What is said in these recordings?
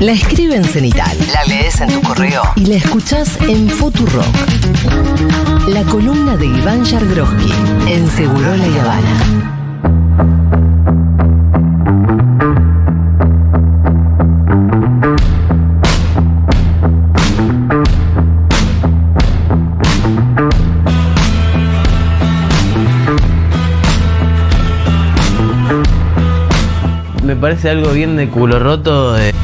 La escribe en Cenital. La lees en tu correo. Y la escuchás en Futurock. La columna de Iván Yargroski en Seguro La Habana. Me parece algo bien de culo roto. eh.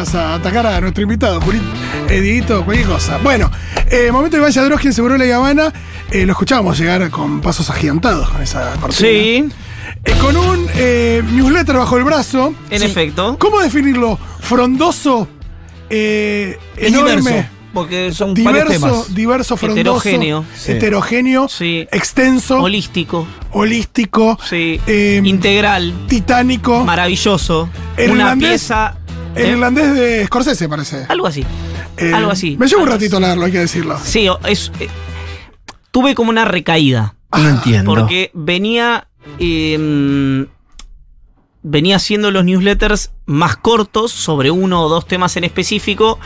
Ibas a atacar a nuestro invitado, Juli, eh, Dieguito, cualquier cosa. Bueno, eh, momento de Iván Yadroski en Seguro La Habana. Eh, lo escuchábamos llegar con pasos agigantados con esa cortina. Sí, Eh, con un eh, newsletter bajo el brazo. en efecto. ¿Cómo definirlo? Frondoso, eh, enorme, diverso, porque son diverso, temas. diverso, frondoso, Heterogéneo. Sí. heterogéneo, Sí. extenso, Holístico. holístico, Sí. eh, Integral. titánico. Maravilloso. El una pieza. El ¿eh? irlandés de Scorsese, parece. Algo así. Eh, algo así. Me llevo un ratito a así. leerlo, hay que decirlo. Sí, o- es, eh, tuve como una recaída. No entiendo. Porque venía. eh, venía haciendo los newsletters más cortos sobre uno o dos temas en específico.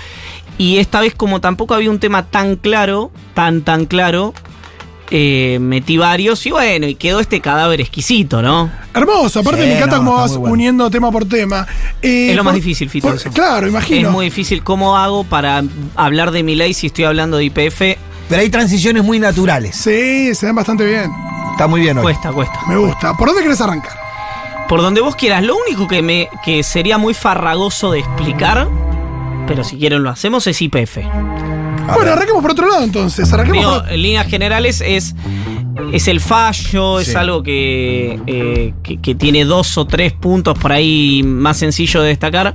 Y esta vez, como tampoco había un tema tan claro, tan, tan claro, eh, metí varios. Y bueno, y quedó este cadáver exquisito, ¿no? Hermoso, aparte Sí, me encanta no, cómo vas bueno. uniendo tema por tema. Eh, Es lo más por- difícil, Fito, por- eso. Claro, imagino. Es muy difícil. ¿Cómo hago para hablar de mi ley si estoy hablando de IPF? Pero hay transiciones muy naturales. Sí, se ven bastante bien. Está muy bien hoy. Cuesta, cuesta. Me gusta. ¿Por dónde querés arrancar? Por donde vos quieras. Lo único que me que sería muy farragoso de explicar, pero si quieren lo hacemos, es IPF. Bueno, arranquemos por otro lado entonces. Arranquemos Digo, por- en líneas generales es, es el fallo, es algo que, eh, que, que tiene dos o tres puntos por ahí más sencillo de destacar,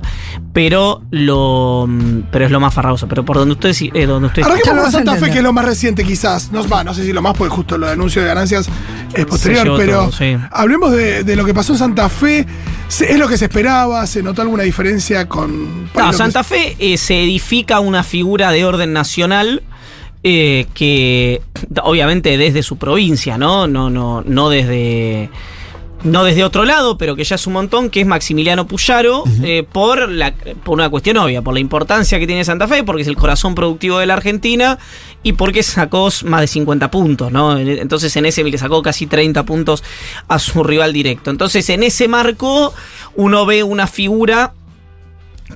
pero lo mm, pero es lo más farragoso. Pero por donde ustedes eh, donde ustedes Arranquemos a Santa Fe, que es lo más reciente quizás. No, va, no sé si lo más, porque justo lo de anuncio de ganancias es posterior, pero todo, sí. hablemos de, de lo que pasó en Santa Fe. ¿Es lo que se esperaba? ¿Se notó alguna diferencia con... No, que- Santa Fe eh, se edifica una figura de orden nacional eh, que obviamente desde su provincia, ¿no? No, no, no desde. No desde otro lado, pero que ya es un montón, que es Maximiliano Puyaro, eh, por, la, por una cuestión obvia, por la importancia que tiene Santa Fe, porque es el corazón productivo de la Argentina y porque sacó más de 50 puntos, ¿no? Entonces en ese le sacó casi 30 puntos a su rival directo. Entonces en ese marco uno ve una figura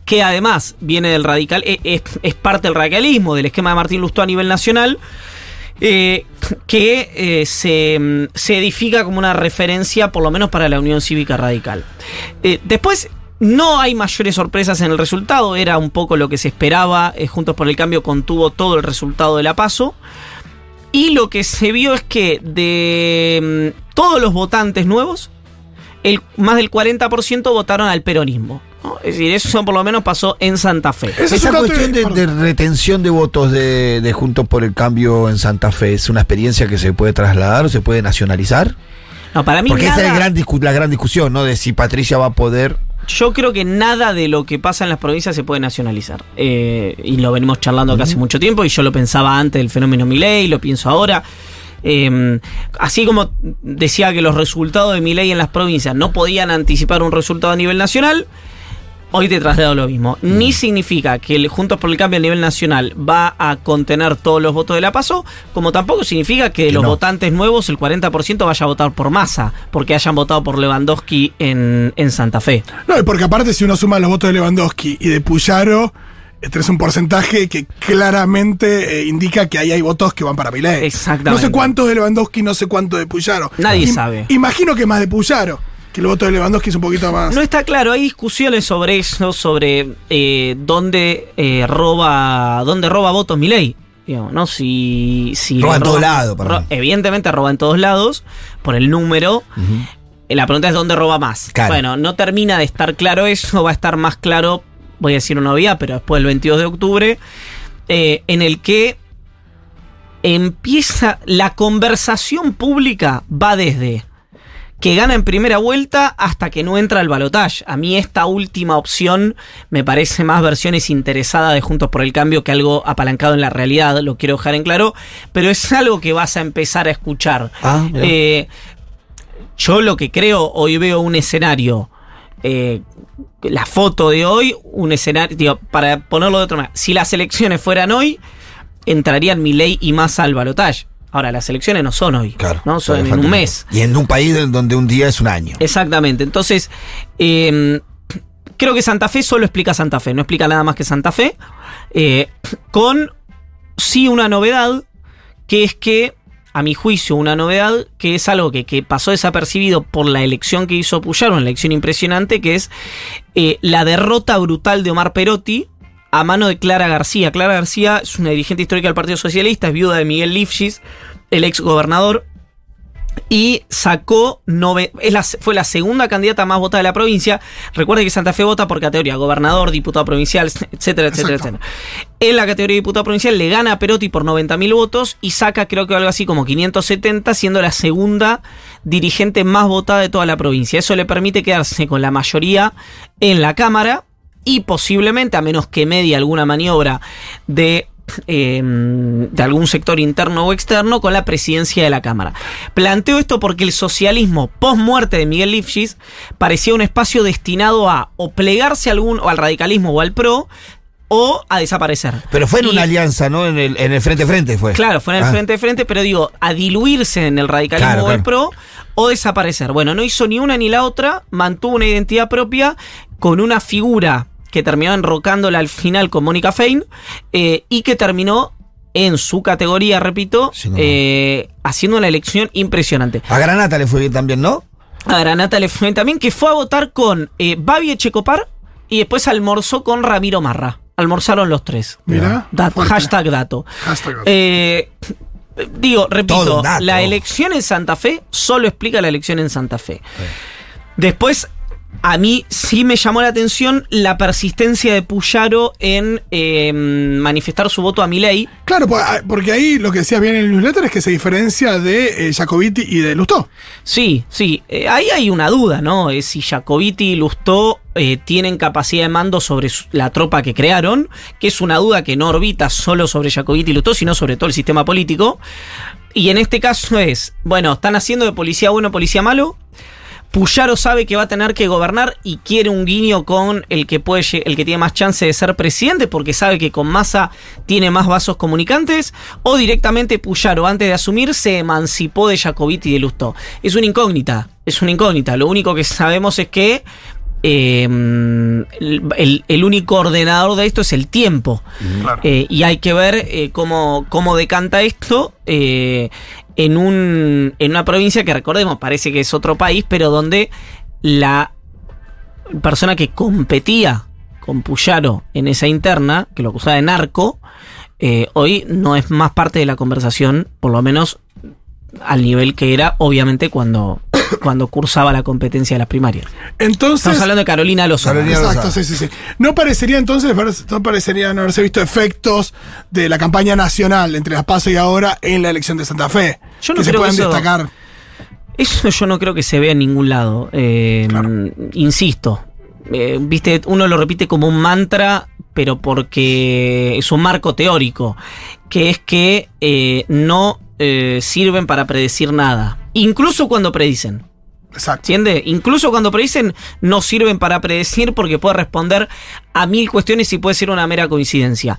que además viene del radical, eh, es, parte del radicalismo, del esquema de Martín Lustó a nivel nacional, eh, que eh, se, mm, se edifica como una referencia, por lo menos para la Unión Cívica Radical. Después, no hay mayores sorpresas en el resultado, era un poco lo que se esperaba, Juntos por el Cambio contuvo todo el resultado de la PASO. Y lo que se vio es que de mm, todos los votantes nuevos, el, más del 40% votaron al peronismo. ¿no? Es decir, eso por lo menos pasó en Santa Fe. Esa cuestión de, retención de votos de, de Juntos por el Cambio en Santa Fe, ¿es una experiencia que se puede trasladar o se puede nacionalizar? No, para mí Porque esa es gran la gran discusión, ¿no? De si Patricia va a poder. yo creo que nada de lo que pasa en las provincias se puede nacionalizar. Eh, y lo venimos charlando acá hace mucho tiempo y yo lo pensaba antes del fenómeno Milei, lo pienso ahora. Eh, así como decía que los resultados de Milei en las provincias no podían anticipar un resultado a nivel nacional, hoy te traslado lo mismo. Ni significa que el Juntos por el Cambio a nivel nacional va a contener todos los votos de la PASO, como tampoco significa que, Que los no. votantes nuevos, el 40% vaya a votar por masa, porque hayan votado por Lewandowski en, en Santa Fe. No, y porque aparte si uno suma los votos de Lewandowski y de Puyaro, tenés un porcentaje que claramente eh, indica que ahí hay votos que van para Milei. Exactamente. No sé cuántos de Lewandowski, no sé cuánto de Puyaro. Nadie sabe. Imagino que más de Puyaro, que el voto de Lewandowski es un poquito más... No está claro, hay discusiones sobre eso, sobre eh, dónde eh, roba dónde roba votos Milei. ¿no? Si, si Roba en todos lados, mí. Evidentemente roba en todos lados, por el número. La pregunta es dónde roba más. Claro. Bueno, no termina de estar claro eso, va a estar más claro, voy a decir una obviedad, pero después del 22 de octubre, eh, en el que empieza la conversación pública va desde que gana en primera vuelta hasta que no entra al balotaje. A mí esta última opción me parece más versiones interesadas de Juntos por el Cambio que algo apalancado en la realidad, lo quiero dejar en claro, pero es algo que vas a empezar a escuchar. Ah. Eh, yo lo que creo, hoy veo un escenario eh, la foto de hoy, un escenario, digo, para ponerlo de otra manera, si las elecciones fueran hoy, entrarían Milei y Massa al balotaje. Ahora, las elecciones no son hoy, Claro. ¿no? Son en un mes. Y en un país donde un día es un año. Exactamente. Entonces, eh, creo que Santa Fe solo explica Santa Fe, no explica nada más que Santa Fe. eh, con sí una novedad, que es que, a mi juicio, una novedad que es algo que, que pasó desapercibido por la elección que hizo Puyaro, una elección impresionante, que es eh, la derrota brutal de Omar Perotti a mano de Clara García. Clara García es una dirigente histórica del Partido Socialista, es viuda de Miguel Lifshitz, el ex gobernador, y sacó nove- es la- fue la segunda candidata más votada de la provincia. Recuerde que Santa Fe vota por categoría gobernador, diputado provincial, etcétera, etcétera, Exacto. etcétera. En la categoría de diputado provincial le gana a Perotti por 90.000 votos y saca creo que algo así como 570, siendo la segunda dirigente más votada de toda la provincia. Eso le permite quedarse con la mayoría en la Cámara y posiblemente, a menos que medie alguna maniobra de, eh, de algún sector interno o externo, con la presidencia de la Cámara. Planteo esto porque el socialismo post-muerte de Miguel Lifshitz parecía un espacio destinado a o plegarse algún, o al radicalismo o al PRO, o a desaparecer. Pero fue en Y- una alianza, ¿no? En el, en el frente a frente fue. Claro, fue en el Ah. frente a frente, pero digo, a diluirse en el radicalismo Claro, o el claro. PRO o desaparecer. Bueno, no hizo ni una ni la otra, mantuvo una identidad propia con una figura que terminó enrocándola al final con Mónica Fein eh, y que terminó en su categoría, repito, Sí, no. eh, haciendo una elección impresionante. A Granata le fue bien también, ¿no? A Granata le fue bien también, que fue a votar con eh, Babi Echecopar y después almorzó con Ramiro Marra. Almorzaron los tres. Dat- fuerte. hashtag dato. Hashtag. Eh, digo, repito, la elección en Santa Fe solo explica la elección en Santa Fe. Después, a mí sí me llamó la atención la persistencia de Puyaro en eh, manifestar su voto a Milei. Claro, ah, porque ahí lo que decías bien en el newsletter es que se diferencia de eh, Jacobiti y de Lustó. Sí, sí, eh, ahí hay una duda, ¿no? Es si Jacobiti y Lustó eh, tienen capacidad de mando sobre su- la tropa que crearon, que es una duda que no orbita solo sobre Jacobiti y Lustó, sino sobre todo el sistema político. Y en este caso es, bueno, están haciendo de policía bueno policía malo. Puyaro sabe que va a tener que gobernar y quiere un guiño con el que puede el que tiene más chance de ser presidente porque sabe que con Massa tiene más vasos comunicantes o directamente Puyaro antes de asumir se emancipó de Jacobiti y de Lustó. Es una incógnita, es una incógnita. Lo único que sabemos es que eh, el, único ordenador de esto es el tiempo. Claro. Eh, y hay que ver eh, cómo, cómo decanta esto eh, en, un, en una provincia que recordemos, parece que es otro país, pero donde la persona que competía con Puyaro en esa interna, que lo acusaba de narco, eh, hoy no es más parte de la conversación, por lo menos al nivel que era, obviamente, cuando, cuando cursaba la competencia de las primarias. Entonces. Estamos hablando de Carolina Lozano. Carolina Exacto, sí, sí, sí. No parecería entonces, no parecerían haberse visto efectos de la campaña nacional entre las PASO y ahora en la elección de Santa Fe. Yo no que se puedan que eso- destacar. Eso yo no creo que se vea en ningún lado. Eh, Insisto, eh, viste, uno lo repite como un mantra, pero porque es un marco teórico, que es que eh, no eh, sirven para predecir nada, incluso cuando predicen. Exacto. ¿Entiende? Incluso cuando predicen, no sirven para predecir porque puede responder a mil cuestiones y puede ser una mera coincidencia.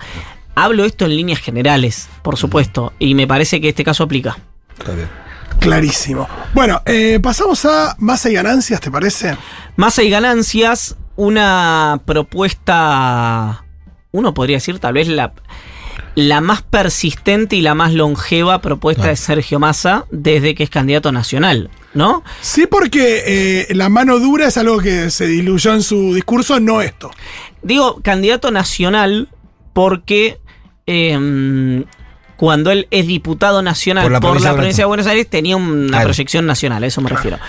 Hablo esto en líneas generales, por supuesto, y me parece que este caso aplica. Está bien. Clarísimo. Bueno, eh, pasamos a masa y ganancias, ¿te parece? Masa y ganancias, una propuesta, uno podría decir tal vez la, la más persistente y la más longeva propuesta de Sergio Massa desde que es candidato nacional, ¿no? Sí, porque eh, la mano dura es algo que se diluyó en su discurso, no esto. Digo candidato nacional porque eh, cuando él es diputado nacional Por por la la, provincia de provincia de Buenos Aires tenía una Claro. proyección nacional, a eso me refiero.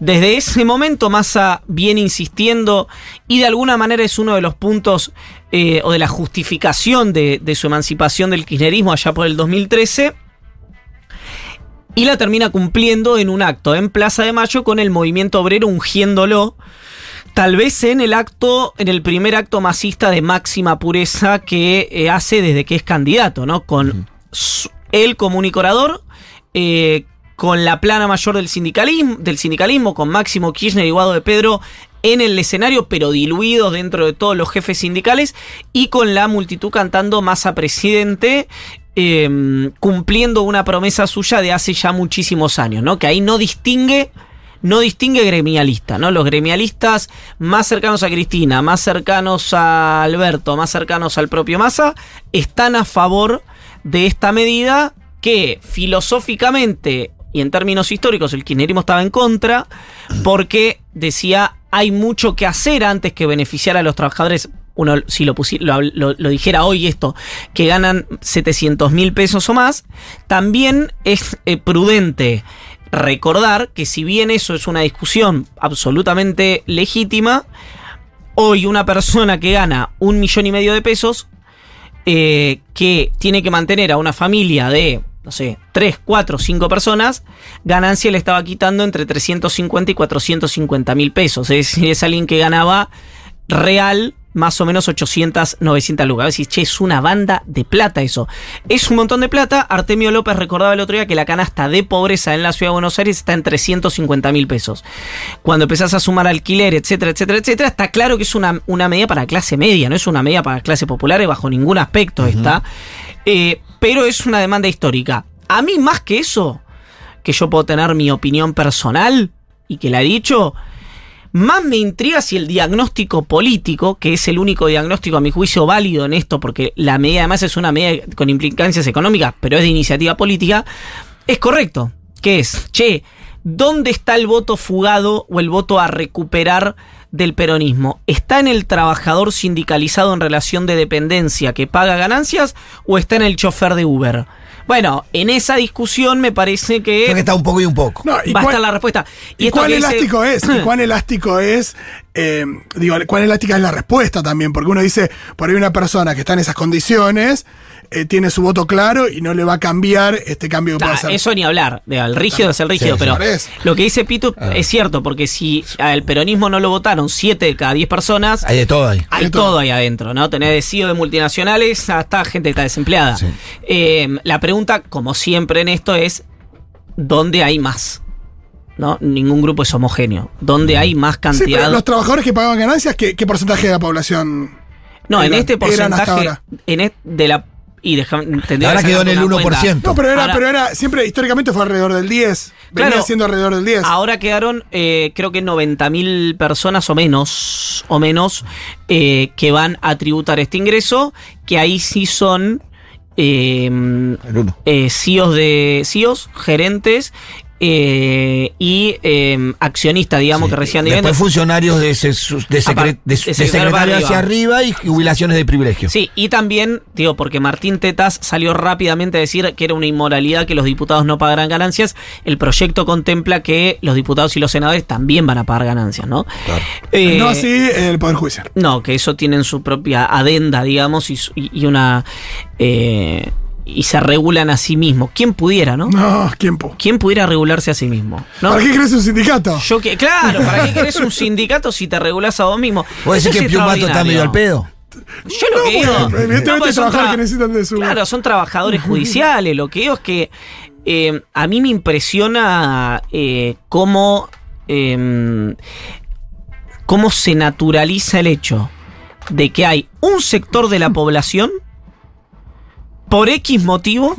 Desde ese momento Massa viene insistiendo y de alguna manera es uno de los puntos eh, o de la justificación de, de su emancipación del kirchnerismo allá por el 2013 y la termina cumpliendo en un acto en Plaza de Mayo con el movimiento obrero ungiéndolo. Tal vez en el acto, en el primer acto masista de máxima pureza que eh, hace desde que es candidato, ¿no? Con él como único orador, eh, con la plana mayor del sindicalismo, del sindicalismo, con Máximo Kirchner y Guado de Pedro en el escenario, pero diluidos dentro de todos los jefes sindicales y con la multitud cantando masa presidente. eh, cumpliendo una promesa suya de hace ya muchísimos años, ¿no? Que ahí no distingue no distingue gremialista, ¿no? Los gremialistas más cercanos a Cristina, más cercanos a Alberto, más cercanos al propio Massa, están a favor de esta medida que filosóficamente y en términos históricos el kirchnerismo estaba en contra porque decía hay mucho que hacer antes que beneficiar a los trabajadores uno si lo, dijera hoy esto, que ganan 700 mil pesos o más, también es eh, prudente recordar que si bien eso es una discusión absolutamente legítima, hoy una persona que gana un millón y medio de pesos, eh, que tiene que mantener a una familia de, no sé, 3, 4, 5 personas, ganancia le estaba quitando entre 350 y 450 mil pesos. Es decir, es alguien que ganaba real más o menos 800, 900 lucas. A si, che, es una banda de plata eso. Es un montón de plata. Artemio López recordaba el otro día que la canasta de pobreza en la ciudad de Buenos Aires está en 350 mil pesos. Cuando empezás a sumar alquiler, etcétera, etcétera, etcétera, está claro que es una, una medida para clase media, no es una medida para clase popular bajo ningún aspecto está. Eh, pero es una demanda histórica. A mí más que eso, que yo puedo tener mi opinión personal y que la he dicho, más me intriga si el diagnóstico político, que es el único diagnóstico a mi juicio válido en esto, porque la medida además es una medida con implicancias económicas, pero es de iniciativa política, es correcto. Que es, che, ¿dónde está el voto fugado o el voto a recuperar del peronismo? ¿Está en el trabajador sindicalizado en relación de dependencia que paga ganancias o está en el chofer de Uber? Bueno, en esa discusión me parece que, Creo que está un poco y un poco. No, ¿y va a cuál- estar la respuesta. ¿Y, esto cuán dice- elástico es? ¿Y cuán elástico es? Eh, digo, cuán elástica es la respuesta también, porque uno dice, por ahí una persona que está en esas condiciones eh, tiene su voto claro y no le va a cambiar este cambio que puede hacer. eso ni hablar, de- el rígido es el rígido, Sí, pero lo que dice Pitu Ah. es cierto, porque si al peronismo no lo votaron 7 de cada 10 personas, Hay de todo ahí. hay Hay todo. todo ahí adentro, ¿no? Tenés de CEO de multinacionales hasta gente que está desempleada. Sí. Eh, la pregunta, como siempre en esto, es ¿dónde hay más? ¿No? Ningún grupo es homogéneo. ¿Dónde hay más Sí, pero cantidad? los trabajadores que pagaban ganancias, ¿qué, qué porcentaje de la población? no, en este porcentaje, ahora? en et- de la y Ahora que quedó en el una cuenta. 1%. No, pero era, Ahora- pero era, siempre históricamente fue alrededor del 10. Venía Claro. siendo alrededor del 10. Ahora quedaron, eh, creo que 90.000 personas o menos, o menos, eh, que van a tributar este ingreso, que ahí sí son eh, El uno. eh, CEOs de CEOs, gerentes eh, y eh, accionistas, digamos, que reciban Después dividendos. funcionarios de, ese- sus- de, secre- Apar- de- de de secretario hacia arriba. arriba y jubilaciones de privilegio. Sí, y también, digo, porque Martín Tetas salió rápidamente a decir que era una inmoralidad que los diputados no pagaran ganancias. El proyecto contempla que los diputados y los senadores también van a pagar ganancias, ¿no? Eh, no así el Poder Judicial. No, que eso tienen su propia adenda, digamos, y una. eh, y se regulan a sí mismos. ¿Quién pudiera, no? No, tiempo. ¿Quién pudiera regularse a sí mismo? ¿no? ¿Para qué crees un sindicato? Yo que, claro, ¿para qué querés un sindicato si te regulás a vos mismo? ¿Vos decís que es Piu Mato está medio al pedo? Yo lo que No, digo. evidentemente son trabajadores tra- que necesitan de su- Claro, son trabajadores judiciales. Lo que digo es que eh, a mí me impresiona eh, cómo. eh, cómo se naturaliza el hecho de que hay un sector de la población por X motivo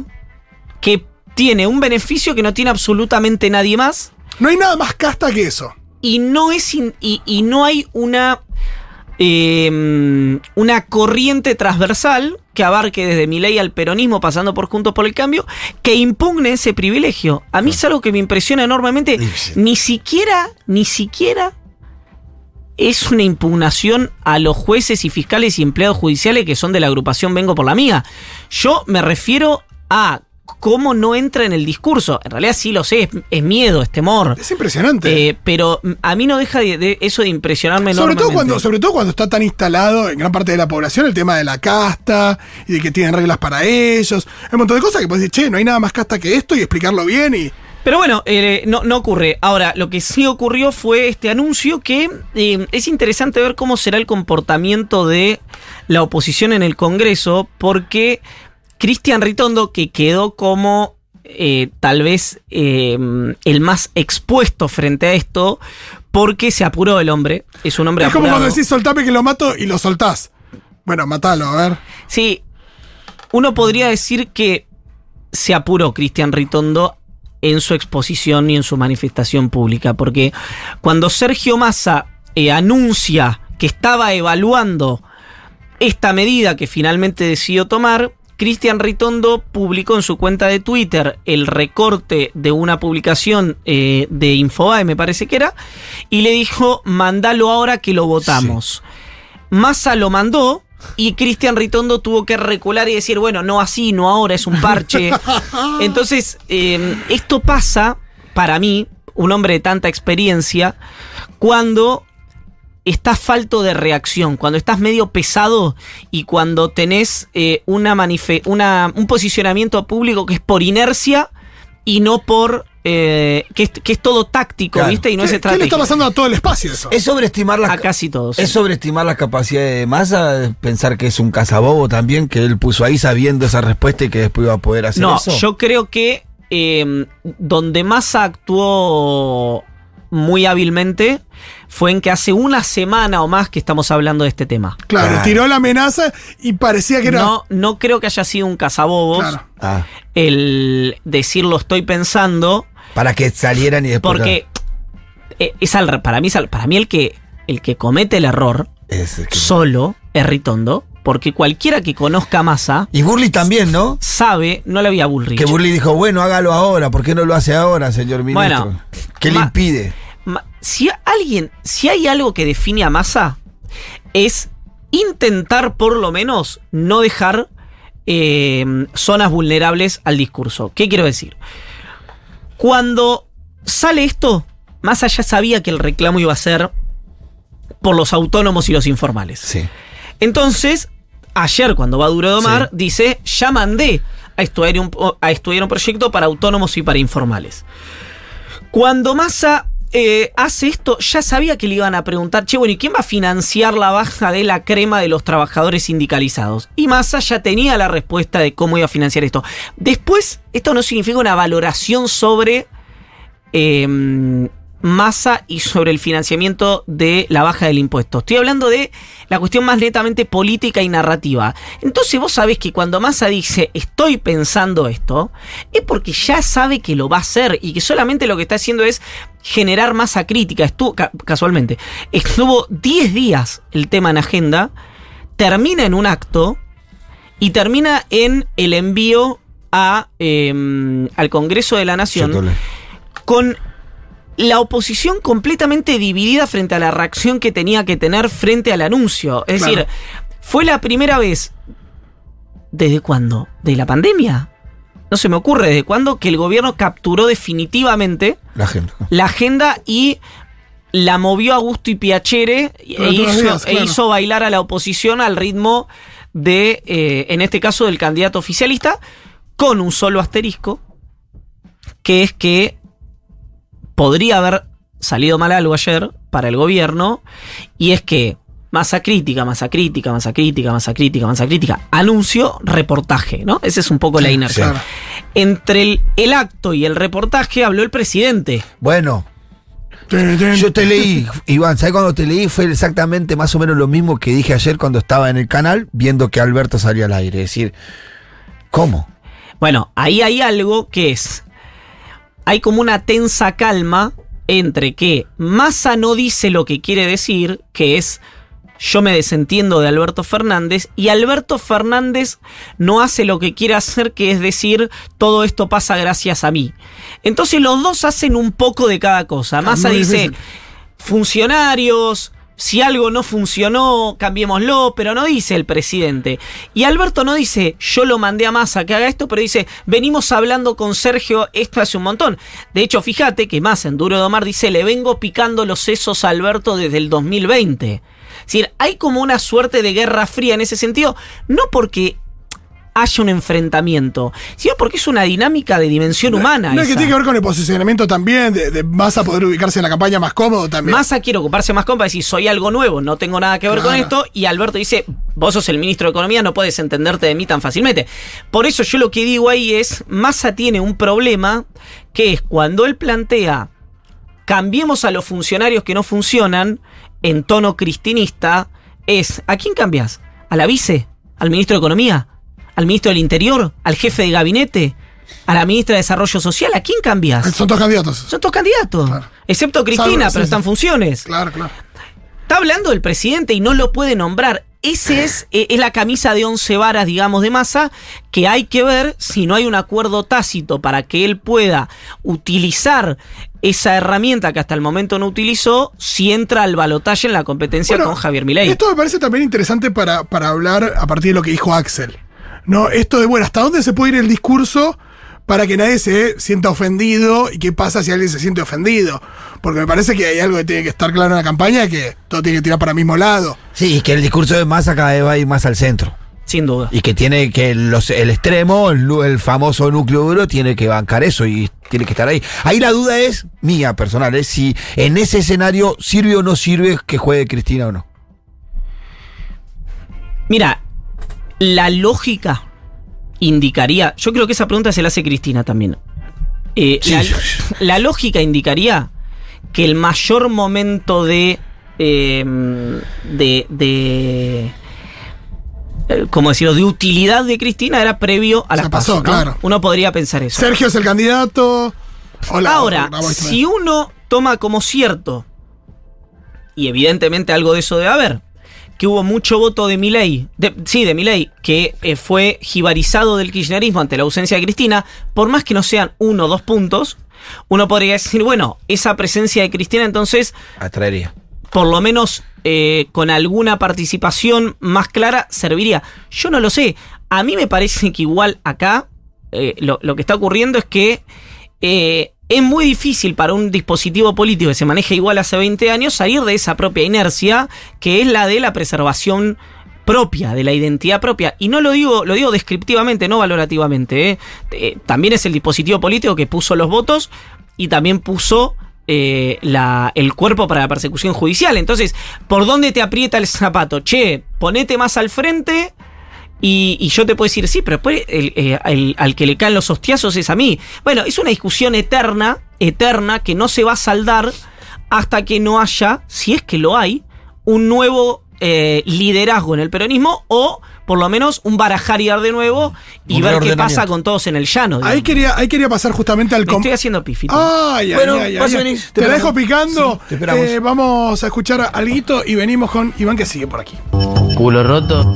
que tiene un beneficio que no tiene absolutamente nadie más No hay nada más casta que eso. y no es in- y, y no hay una eh, una corriente transversal que abarque desde mi ley al peronismo pasando por Juntos por el Cambio que impugne ese privilegio. A mí es algo que me impresiona enormemente. Ni siquiera, ni siquiera es una impugnación a los jueces y fiscales y empleados judiciales que son de la agrupación Vengo por la Mía. Yo me refiero a cómo no entra en el discurso. En realidad sí lo sé, es, es miedo, es temor. Es impresionante. Eh, pero mm, a mí no deja de, de eso de impresionarme sobre, todo cuando, sobre todo cuando está tan instalado en gran parte de la población el tema de la casta y de que tienen reglas para ellos. Hay un montón de cosas que puedes decir, che, no hay nada más casta que esto y explicarlo bien y. Pero bueno, eh, no, no ocurre. Ahora, lo que sí ocurrió fue este anuncio que eh, es interesante ver cómo será el comportamiento de la oposición en el Congreso, porque Cristian Ritondo, que quedó como eh, tal vez el más expuesto frente a esto, porque se apuró el hombre. Es un hombre Es como cuando decís soltame que lo mato y lo soltás. Bueno, matalo, a ver. Sí, uno podría decir que se apuró Cristian Ritondo en su exposición y en su manifestación pública, porque cuando Sergio Massa eh, anuncia que estaba evaluando esta medida que finalmente decidió tomar, Cristian Ritondo publicó en su cuenta de Twitter el recorte de una publicación eh, de Infobae, me parece que era, y le dijo, mandalo ahora que lo votamos. Massa lo mandó y Cristian Ritondo tuvo que recular y decir, bueno, no así, no ahora, es un parche. Entonces, eh, esto pasa, para mí, un hombre de tanta experiencia, cuando estás falto de reacción, cuando estás medio pesado y cuando tenés eh, una una, un posicionamiento público que es por inercia y no por... eh, que, es, que es todo táctico, Claro. ¿viste? Y no es ¿Qué, qué le está estratégico. pasando a todo el espacio eso? Es sobreestimar las A casi todos. Es sobreestimar las capacidades de masa, pensar que es un cazabobo también, que él puso ahí sabiendo esa respuesta y que después iba a poder hacer No, eso. yo creo que eh, donde Massa actuó muy hábilmente fue en que hace una semana o más que estamos hablando de este tema. Claro, Claro. tiró la amenaza y parecía que era. No, no creo que haya sido un cazabobos Claro. Ah, el decir lo estoy pensando, para que salieran y después. porque eh, es al, para, mí, es al- para mí el que, el que comete el error Es que- solo es Ritondo, porque cualquiera que conozca a Massa Y Burley también, ¿no? sabe, no le había Bullrich. Que Burley dijo, bueno, hágalo ahora, ¿por qué no lo hace ahora, señor ministro? Bueno, ¿Qué le impide? Si alguien, si hay algo que define a Massa, es intentar por lo menos no dejar eh, zonas vulnerables al discurso. ¿Qué quiero decir? Cuando sale esto, Massa ya sabía que el reclamo iba a ser por los autónomos y los informales. Sí. Entonces, ayer cuando va Duro de Omar, Sí. dice, ya mandé a estudiar, un, a estudiar un proyecto para autónomos y para informales. Cuando Massa eh, hace esto, ya sabía que le iban a preguntar, che, bueno, ¿y quién va a financiar la baja de la crema de los trabajadores sindicalizados? Y Massa ya tenía la respuesta de cómo iba a financiar esto. Después, esto no significa una valoración sobre eh, Massa y sobre el financiamiento de la baja del impuesto. Estoy hablando de la cuestión más netamente política y narrativa. Entonces vos sabés que cuando Massa dice estoy pensando esto, es porque ya sabe que lo va a hacer y que solamente lo que está haciendo es generar masa crítica. Estuvo, ca- casualmente, estuvo 10 días el tema en agenda, termina en un acto y termina en el envío a, eh, al Congreso de la Nación con la oposición completamente dividida frente a la reacción que tenía que tener frente al anuncio. Es Claro. decir, fue la primera vez. ¿Desde cuándo? ¿De la pandemia? No se me ocurre desde cuándo que el gobierno capturó definitivamente La agenda y la movió a gusto y piacere e hizo, días, e hizo bailar a la oposición al ritmo de, eh, en este caso, del candidato oficialista, con un solo asterisco, que es que podría haber salido mal algo ayer para el gobierno, y es que masa crítica, masa crítica, masa crítica, masa crítica, masa crítica, anuncio, reportaje, ¿no? Esa es un poco la inercia. Claro. Entre el, el acto y el reportaje habló el presidente. Bueno, yo te leí, Iván, ¿sabes cuando te leí? Fue exactamente más o menos lo mismo que dije ayer cuando estaba en el canal viendo que Alberto salía al aire. Es decir, ¿cómo? Bueno, ahí hay algo que es. Hay como una tensa calma entre que Massa no dice lo que quiere decir, que es yo me desentiendo de Alberto Fernández, y Alberto Fernández no hace lo que quiere hacer, que es decir, todo esto pasa gracias a mí. Entonces los dos hacen un poco de cada cosa. Massa muy dice, difícil. funcionarios, si algo no funcionó, cambiémoslo, pero no dice el presidente. Y Alberto no dice, yo lo mandé a Massa que haga esto, pero dice, venimos hablando con Sergio esto hace un montón. De hecho, fíjate que Massa en Duro de Omar dice, le vengo picando los sesos a Alberto desde el 2020. Es decir, hay como una suerte de guerra fría en ese sentido, no porque haya un enfrentamiento, sino porque es una dinámica de dimensión humana. No es que tiene que ver con el posicionamiento también, de, de Massa poder ubicarse en la campaña más cómodo también. Massa quiere ocuparse más para decir, soy algo nuevo, no tengo nada que ver con esto. Y Alberto dice, vos sos el ministro de Economía, no puedes entenderte de mí tan fácilmente. Por eso yo lo que digo ahí es, Massa tiene un problema, que es cuando él plantea cambiemos a los funcionarios que no funcionan en tono cristinista es, ¿a quién cambias? ¿A la vice? ¿Al ministro de Economía? ¿Al ministro del Interior? ¿Al jefe de gabinete? ¿A la ministra de Desarrollo Social? ¿A quién cambias? Son todos candidatos. Son todos candidatos. Claro. Excepto Cristina, Salvo- pero sí, está en sí. funciones. Claro, claro. Está hablando del presidente y no lo puede nombrar. Ese es, eh, es la camisa de once varas, digamos, de masa, que hay que ver si no hay un acuerdo tácito para que él pueda utilizar esa herramienta que hasta el momento no utilizó, si entra al balotaje en la competencia Bueno, con Javier Milei. Esto me parece también interesante para, para hablar a partir de lo que dijo Axel. ¿No? Esto de, bueno, ¿hasta dónde se puede ir el discurso para que nadie se sienta ofendido? ¿Y qué pasa si alguien se siente ofendido? Porque me parece que hay algo que tiene que estar claro en la campaña, que todo tiene que tirar para el mismo lado. Sí, y que el discurso de masa cada vez va a ir más al centro. Sin duda. Y que tiene que los, el extremo, el, el famoso núcleo duro, tiene que bancar eso y tiene que estar ahí. Ahí la duda es mía personal, es si en ese escenario sirve o no sirve que juegue Cristina o no. Mira, la lógica indicaría. Yo creo que esa pregunta se la hace Cristina también. Eh, Sí. la, la lógica indicaría que el mayor momento de. eh, de. de eh, ¿Cómo decirlo? De utilidad de Cristina era previo a la pasó, claro. Uno podría pensar eso. Sergio es el candidato. Hola. Ahora, hola, si uno toma como cierto, y evidentemente algo de eso debe haber, que hubo mucho voto de Milei, de, sí, de Milei, que eh, fue jibarizado del kirchnerismo ante la ausencia de Cristina, por más que no sean uno o dos puntos, uno podría decir, bueno, esa presencia de Cristina entonces Atraería. por lo menos eh, con alguna participación más clara serviría. Yo no lo sé. A mí me parece que igual acá eh, lo, lo que está ocurriendo es que es muy difícil para un dispositivo político que se maneja igual hace 20 años salir de esa propia inercia que es la de la preservación propia, de la identidad propia. Y no lo digo, lo digo descriptivamente, no valorativamente. ¿eh? Eh, también es el dispositivo político que puso los votos y también puso eh, el cuerpo para la persecución judicial. Entonces, ¿por dónde te aprieta el zapato? Che, ponete más al frente. Y, y yo te puedo decir, sí, pero después el- eh, el- al que le caen los hostiazos es a mí. Bueno, es una discusión eterna, eterna, que no se va a saldar hasta que no haya, si es que lo hay, un nuevo eh, liderazgo en el peronismo o por lo menos un barajar y dar de nuevo y Un ver qué pasa con todos en el llano. Ahí quería, ahí quería pasar justamente al Me estoy haciendo pifito. Ay, ay, Bueno, ay, ay, vas y ay. venís, Te te la dejo picando. Sí, te esperamos. Eh, vamos a escuchar alguito y venimos con Iván que sigue por aquí. Culo roto.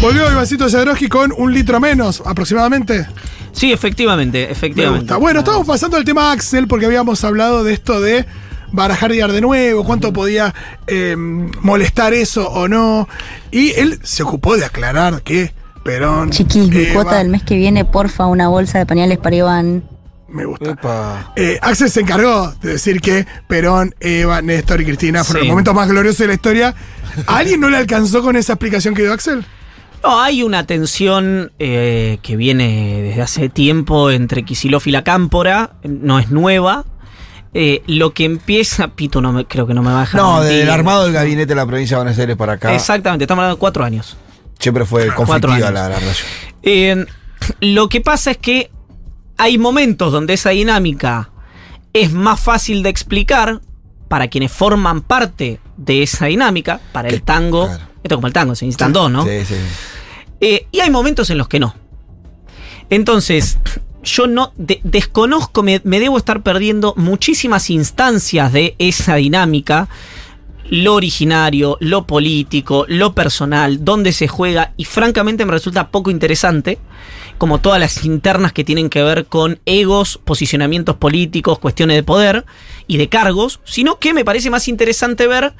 Volvió Ivancito Jadrowski con un litro menos aproximadamente. Sí, efectivamente, Me efectivamente. gusta. Bueno, estamos pasando al tema Axel porque habíamos hablado de esto de barajar y dar de nuevo, cuánto podía eh, molestar eso o no. Y él se ocupó de aclarar que Perón. Chiquis, mi cuota del mes que viene, porfa, una bolsa de pañales para Iván. Me gusta. Eh, Axel se encargó de decir que Perón, Eva, Néstor y Cristina fueron Sí. los momentos más gloriosos de la historia. ¿A alguien no le alcanzó con esa explicación que dio Axel? No, hay una tensión eh, que viene desde hace tiempo entre Kisilov y la Cámpora, no es nueva. Eh, lo que empieza, Pito no me, creo que no me va a dejar No, mentir. del armado del gabinete de la provincia de Buenos Aires para acá. Exactamente, estamos hablando de cuatro años. Siempre fue conflictiva la relación. Eh, lo que pasa es que hay momentos donde esa dinámica es más fácil de explicar para quienes forman parte de esa dinámica, para el tango. claro. Esto es como el tango, se necesitan dos, ¿no? Sí, sí. Eh, y hay momentos en los que no. Entonces, yo no de- desconozco, me, me debo estar perdiendo muchísimas instancias de esa dinámica. Lo originario, lo político, lo personal, dónde se juega, y francamente me resulta poco interesante, como todas las internas que tienen que ver con egos, posicionamientos políticos, cuestiones de poder y de cargos, sino que me parece más interesante ver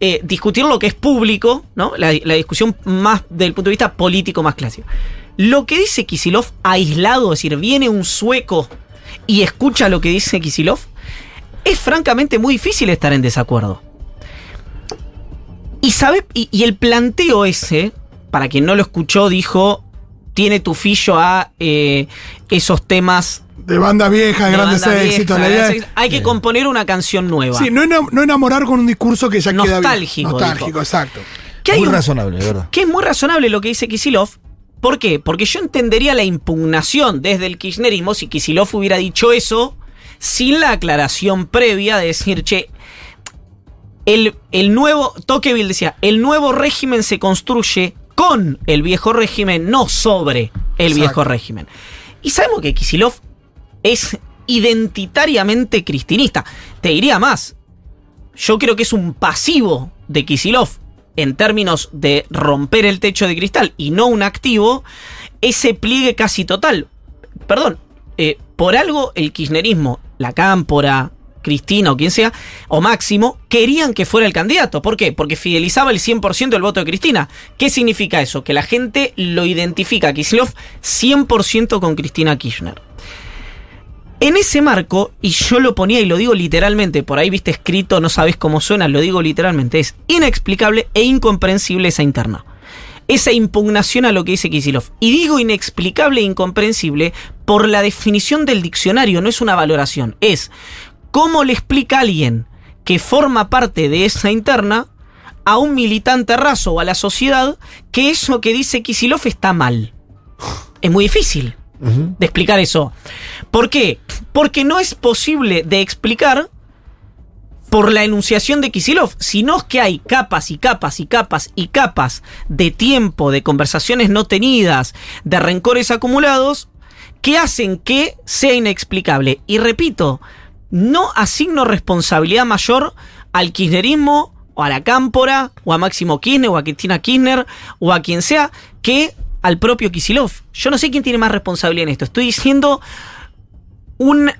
eh, discutir lo que es público, ¿no? La, la discusión más del punto de vista político más clásico. Lo que dice Kisilov aislado, es decir, viene un sueco y escucha lo que dice Kisilov, es francamente muy difícil estar en desacuerdo. Y sabe, y, y el planteo ese, para quien no lo escuchó, dijo, tiene tufillo a eh, esos temas De bandas viejas, de grandes banda éxitos. vieja. Hay que componer una canción nueva. Sí, no, enam- no enamorar con un discurso que ya queda bien. Nostálgico, Nostálgico, dijo. exacto. Que Muy un- razonable, de verdad. que es muy razonable lo que dice Kisilov. ¿Por qué? Porque yo entendería la impugnación desde el kirchnerismo si Kisilov hubiera dicho eso sin la aclaración previa de decir, che, el, el nuevo, Tocqueville decía, el nuevo régimen se construye con el viejo régimen, no sobre el Exacto. viejo régimen. Y sabemos que Kisilov es identitariamente cristinista. Te diría más, yo creo que es un pasivo de Kisilov en términos de romper el techo de cristal y no un activo, ese pliegue casi total. Perdón, eh, por algo el kirchnerismo, la cámpora, Cristina o quien sea, o Máximo, querían que fuera el candidato. ¿Por qué? Porque fidelizaba el 100% del voto de Cristina. ¿Qué significa eso? Que la gente lo identifica a Kicillof 100% con Cristina Kirchner. En ese marco, y yo lo ponía y lo digo literalmente, por ahí viste escrito, no sabes cómo suena, lo digo literalmente, es inexplicable e incomprensible esa interna. Esa impugnación a lo que dice Kisilov. Y digo inexplicable e incomprensible por la definición del diccionario, no es una valoración, es cómo le explica a alguien que forma parte de esa interna a un militante raso o a la sociedad que eso que dice Kisilov está mal. Es muy difícil de explicar eso. ¿Por qué? Porque no es posible de explicar por la enunciación de Kisilov, sino que hay capas y capas y capas y capas de tiempo, de conversaciones no tenidas, de rencores acumulados, que hacen que sea inexplicable. Y repito, no asigno responsabilidad mayor al kirchnerismo o a la cámpora o a Máximo Kirchner o a Cristina Kirchner o a quien sea que al propio Kisilov. Yo no sé quién tiene más responsabilidad en esto. Estoy diciendo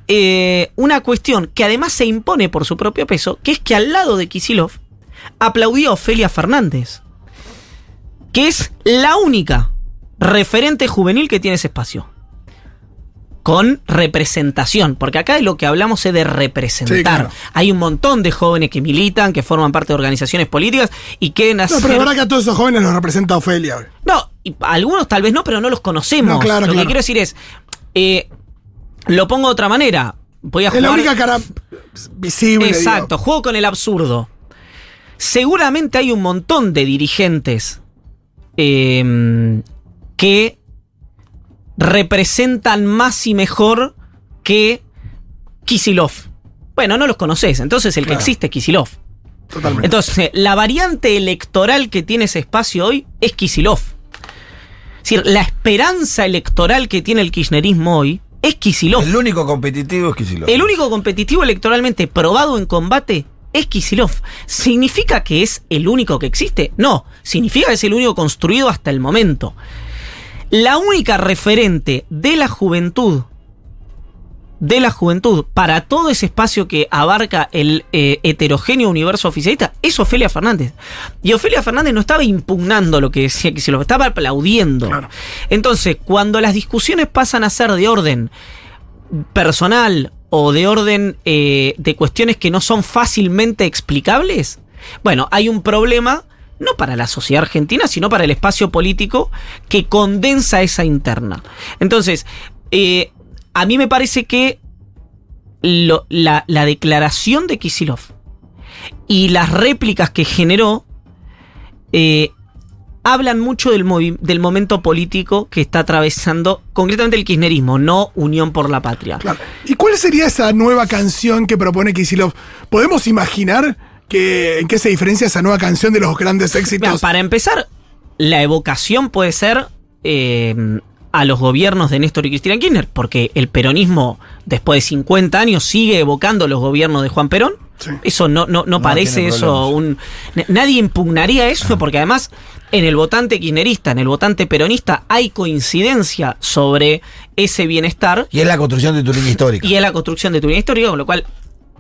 eh, una cuestión que además se impone por su propio peso, que es que al lado de Kisilov aplaudió a Ofelia Fernández, que es la única referente juvenil que tiene ese espacio. Con representación, porque acá de lo que hablamos es de representar. Sí, claro. Hay un montón de jóvenes que militan, que forman parte de organizaciones políticas y que No, pero la verdad que a todos esos jóvenes los representa Ofelia. no, y algunos tal vez no, pero no los conocemos. No, claro, Lo claro. que quiero decir es, eh, lo pongo de otra manera. Voy a Es jugar. la única cara visible. Exacto, digo. juego con el absurdo. Seguramente hay un montón de dirigentes eh, que representan más y mejor que Kisilov. Bueno, no los conoces, entonces el que Claro. existe es Kisilov. Totalmente. Entonces, eh, la variante electoral que tiene ese espacio hoy es Kisilov. Es decir, la esperanza electoral que tiene el kirchnerismo hoy es Kisilov. El único competitivo es Kicillof. El único competitivo electoralmente probado en combate es Kisilov. ¿Significa que es el único que existe? No, significa que es el único construido hasta el momento. La única referente de la juventud, de la juventud, para todo ese espacio que abarca el eh, heterogéneo universo oficialista, es Ofelia Fernández. Y Ofelia Fernández no estaba impugnando lo que decía Kisilov, estaba aplaudiendo. Claro. Entonces, cuando las discusiones pasan a ser de orden personal o de orden eh, de cuestiones que no son fácilmente explicables, bueno, hay un problema no para la sociedad argentina, sino para el espacio político que condensa esa interna. Entonces, eh, a mí me parece que la, la declaración de Kisilov y las réplicas que generó eh, hablan mucho del, momento político que está atravesando concretamente el kirchnerismo, no Unión por la Patria. ¿Y cuál sería esa nueva canción que propone Kisilov? ¿Podemos imaginar que, en qué se diferencia esa nueva canción de los grandes Mira, éxitos? para empezar, la evocación puede ser eh, a los gobiernos de Néstor y Cristina Kirchner, porque el peronismo, después de 50 años, sigue evocando los gobiernos de Juan Perón. Sí. Eso no, no, no, parece eso un. Nadie impugnaría eso, porque además, en el votante kirchnerista, en el votante peronista, hay coincidencia sobre ese bienestar. Y es la construcción de tu línea histórica. Y es la construcción de tu línea histórica, con lo cual,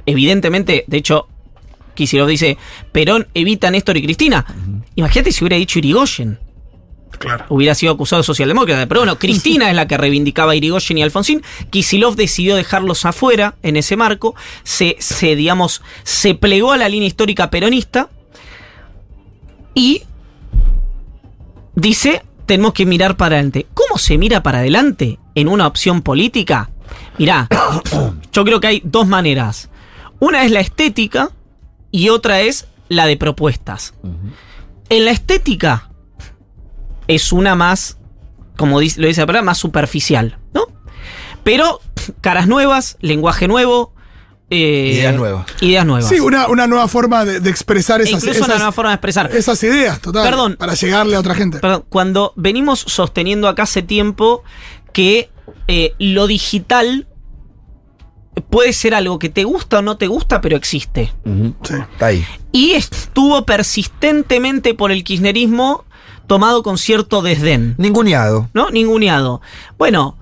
evidentemente, de hecho, Kicillof dice, Perón evita a Néstor y Cristina. Imagínate si hubiera dicho Irigoyen. Claro. Hubiera sido acusado de socialdemócrata. Pero bueno, Cristina es la que reivindicaba a Irigoyen y Alfonsín. Kisilov decidió dejarlos afuera en ese marco. Se, se, digamos, se plegó a la línea histórica peronista. Y dice, tenemos que mirar para adelante. ¿Cómo se mira para adelante en una opción política? Mirá, yo creo que hay dos maneras. Una es la estética y otra es la de propuestas. En la estética es una más, como dice- lo dice la palabra, más superficial, ¿no? Pero caras nuevas, lenguaje nuevo. eh, Ideas nuevas. Ideas nuevas. Sí, una, una nueva forma de, de expresar E esas, incluso una nueva forma de expresar. esas ideas, total. Perdón. Para llegarle a otra gente. Perdón, cuando venimos sosteniendo acá hace tiempo que eh, lo digital puede ser algo que te gusta o no te gusta, pero existe. Sí. Está ahí. Y estuvo persistentemente por el kirchnerismo tomado con cierto desdén. Ninguneado. ¿no? Ninguneado. Bueno,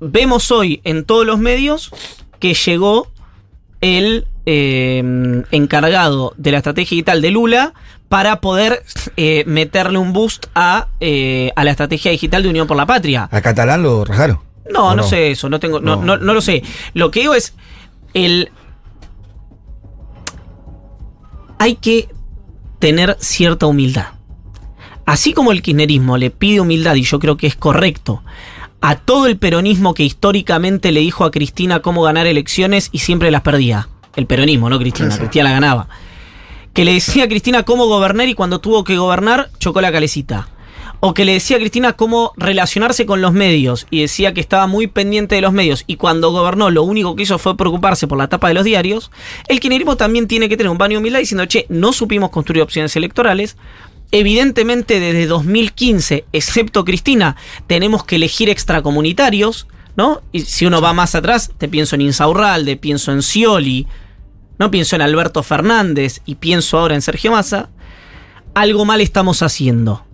vemos hoy en todos los medios que llegó el eh, encargado de la estrategia digital de Lula para poder eh, meterle un boost a, eh, a la estrategia digital de Unión por la Patria. ¿A Catalán lo rajaron? No, ¿O no, sé eso, no tengo, no, No. no, no lo sé. Lo que digo es el hay que tener cierta humildad. Así como el kirchnerismo le pide humildad, y yo creo que es correcto, a todo el peronismo que históricamente le dijo a Cristina cómo ganar elecciones y siempre las perdía. El peronismo, no Cristina, Sí, sí. Cristina la ganaba. Que le decía a Cristina cómo gobernar y cuando tuvo que gobernar chocó la calecita. O que le decía a Cristina cómo relacionarse con los medios y decía que estaba muy pendiente de los medios y cuando gobernó lo único que hizo fue preocuparse por la tapa de los diarios, el kirchnerismo también tiene que tener un baño humildad diciendo, che, no supimos construir opciones electorales, evidentemente desde 2015, excepto Cristina, tenemos que elegir extracomunitarios, ¿no? Y si uno va más atrás, te pienso en Insaurralde, pienso en Scioli, no pienso en Alberto Fernández y pienso ahora en Sergio Massa, algo mal estamos haciendo.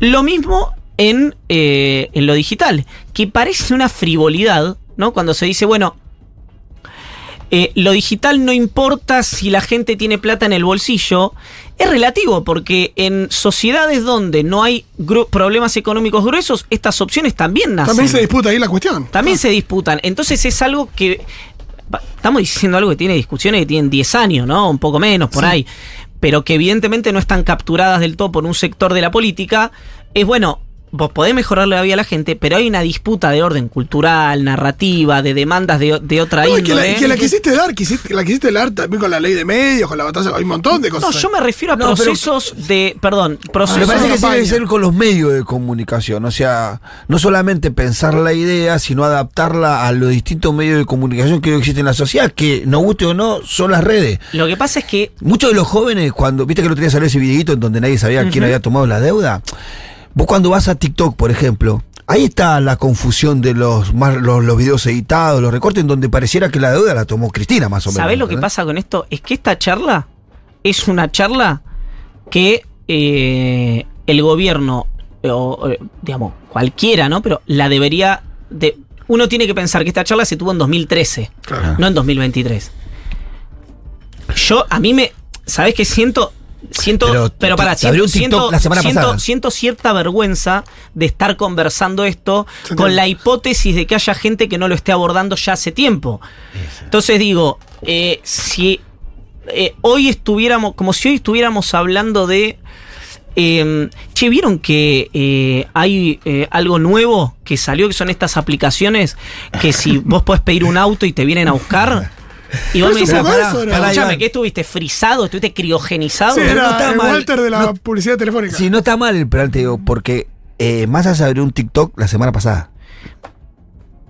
Lo mismo en, eh, en lo digital, que parece una frivolidad, ¿no? Cuando se dice, bueno, eh, lo digital no importa si la gente tiene plata en el bolsillo, es relativo, porque en sociedades donde no hay problemas económicos gruesos, estas opciones también nacen. También se disputa ahí la cuestión. También se disputan. Entonces es algo que. Estamos diciendo algo que tiene discusiones que tienen 10 años, ¿no? Un poco menos, por Sí. ahí. Pero que evidentemente no están capturadas del todo por un sector de la política. Es bueno. Vos podés mejorarle la vida a la gente, pero hay una disputa de orden cultural, narrativa, de demandas de, de otra No, y que, índole. la, que la quisiste dar, quisiste, la quisiste dar también con la ley de medios, con la batalla, hay un montón de No, cosas. yo me refiero a No, pero- procesos de. Perdón, Me procesos. parece que tiene que ser con los medios de comunicación, o sea, no solamente pensar la idea, sino adaptarla a los distintos medios de comunicación que hoy existen en la sociedad, que nos guste o no, son las redes. Lo que pasa es que Muchos de los jóvenes, cuando, viste que el otro día salió ese videito en donde nadie sabía quién había tomado la deuda, vos cuando vas a TikTok, por ejemplo, ahí está la confusión de los, más, los, los videos editados, los recortes, en donde pareciera que la deuda la tomó Cristina, más o menos. ¿Sabés lo que pasa con esto? Es que esta charla es una charla que eh, el gobierno, o, eh, digamos, cualquiera, ¿no? Pero la debería de... Uno tiene que pensar que esta charla se tuvo en 2013, Claro. no en 2023. Yo, a mí me... ¿Sabés qué siento? Siento, Pero para, siento, siento, la semana siento- pasada. siento cierta vergüenza de estar conversando esto con la hipótesis de que haya gente que no lo esté abordando ya hace tiempo. Entonces digo, eh, si eh, hoy estuviéramos, como si hoy estuviéramos hablando de... eh, che, ¿vieron que eh, hay eh, algo nuevo que salió, que son estas aplicaciones que si vos podés pedir un auto y te vienen a buscar? Y vos me dices, Iván. ¿qué estuviste frisado? ¿Estuviste criogenizado? Sí, no está el mal. Walter de la No- publicidad telefónica. Sí, no está mal el plan, te digo, porque eh, Massa se abrió un TikTok la semana pasada.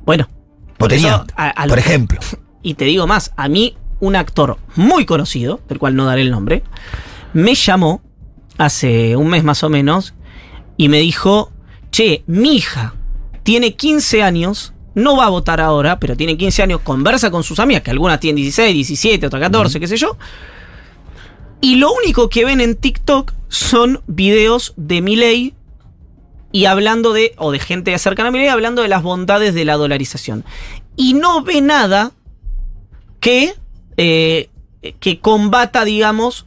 Bueno, Lo por tenía, eso, a- a lo- por ejemplo. Y te digo más, a mí un actor muy conocido, del cual no daré el nombre, me llamó hace un mes más o menos y me dijo, che, mi hija tiene 15 años, no va a votar ahora, pero tiene 15 años, conversa con sus amigas, que algunas tienen 16, 17, otras 14, qué sé yo. Y lo único que ven en TikTok son videos de Milei y hablando de, o de gente cercana a Milei, hablando de las bondades de la dolarización. Y no ve nada que, eh, que combata, digamos,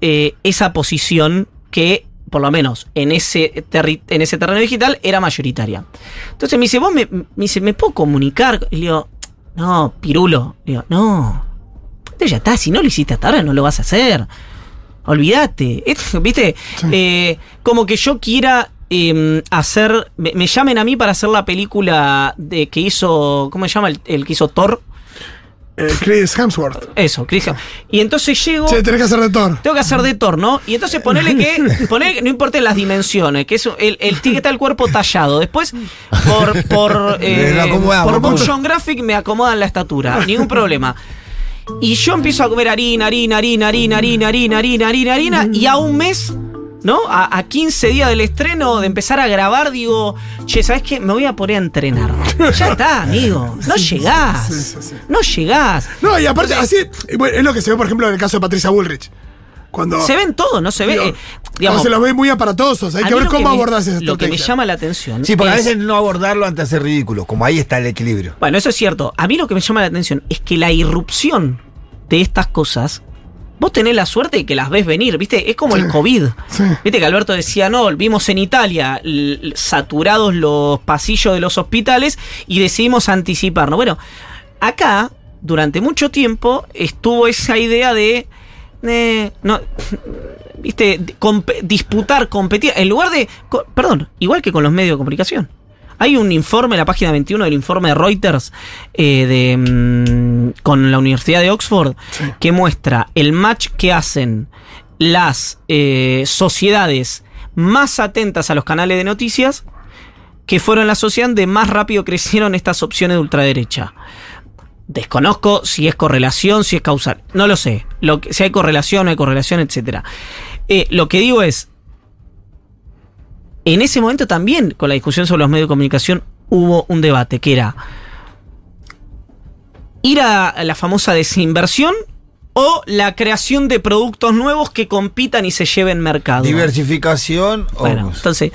eh, esa posición que, por lo menos en ese, terri- en ese terreno digital, era mayoritaria. Entonces me dice, vos me, me dice, ¿me puedo comunicar? Y le digo, no, pirulo. Le digo, no. Esto ya está, si no lo hiciste hasta ahora, no lo vas a hacer. Olvídate. ¿Viste? Eh, como que yo quiera eh, hacer. Me, me llamen a mí para hacer la película de que hizo. ¿Cómo se llama? El, el que hizo Thor. Eh, Chris Hemsworth. Eso, Chris Hemsworth. Y entonces llego. Che, tenés que hacer de Thor. Tengo que hacer de Thor, ¿no? Y entonces ponele que. Ponele, no importa las dimensiones, que es el, el que el cuerpo tallado. Después, por, por, eh, por motion graphic me acomodan la estatura. Ningún problema. Y yo empiezo a comer harina, harina, harina, harina, harina, harina, harina, harina, harina. Y a un mes, ¿no? A, a 15 días del estreno, de empezar a grabar, digo, che, ¿sabes qué? Me voy a poner a entrenar. Ya está, amigo. No llegás. sí, sí, sí. No llegás. No, y aparte, así, bueno, es lo que se ve, por ejemplo, en el caso de Patricia Bullrich. Cuando. Se ven todo, no se ve. digo, eh, digamos, se los ve muy aparatosos. Hay que ver cómo me- abordás esa Lo que me llama la atención. Sí, porque a es- veces no abordarlo antes de hacer ridículo. Como ahí está el equilibrio. Bueno, eso es cierto. A mí lo que me llama la atención es que la irrupción de estas cosas, vos tenés la suerte de que las ves venir, ¿viste? Es como Sí. el COVID. Sí. Viste que Alberto decía, no, vimos en Italia saturados los pasillos de los hospitales y decidimos anticiparnos. Bueno, acá, durante mucho tiempo, estuvo esa idea de. eh, no, viste, disputar, competir. En lugar de. Perdón, igual que con los medios de comunicación. Hay un informe, la página 21 del informe de Reuters eh, de, mm, con la Universidad de Oxford que muestra el match que hacen las eh, sociedades más atentas a los canales de noticias que fueron la sociedad donde más rápido crecieron estas opciones de ultraderecha. Desconozco si es correlación, si es causal. No lo sé. Lo que, si hay correlación, no hay correlación, etc. lo que digo es, en ese momento también, con la discusión sobre los medios de comunicación, hubo un debate que era ir a la famosa desinversión o la creación de productos nuevos que compitan y se lleven mercado. Diversificación o. Bueno, entonces,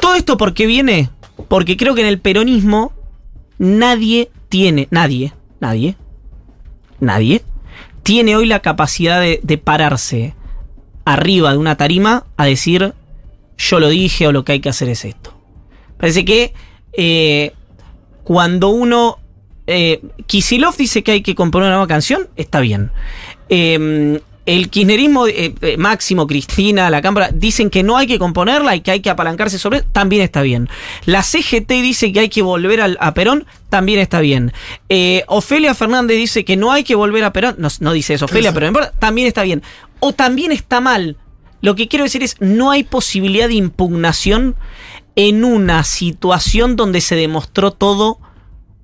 todo esto por qué viene? Porque creo que en el peronismo nadie tiene, nadie, nadie, nadie, tiene hoy la capacidad de, de pararse arriba de una tarima a decir, yo lo dije o lo que hay que hacer es esto. Parece que eh, cuando uno... Eh, Kisilov dice que hay que componer una nueva canción, está bien. Eh, el kirchnerismo, eh, eh, Máximo, Cristina, la Cámara, dicen que no hay que componerla y que hay que apalancarse sobre, también está bien. La CGT dice que hay que volver al- a Perón, también está bien. Eh, Ofelia Fernández dice que no hay que volver a Perón, no, no dice eso Ofelia, Eso. pero también está bien. O también está mal. Lo que quiero decir es, no hay posibilidad de impugnación en una situación donde se demostró todo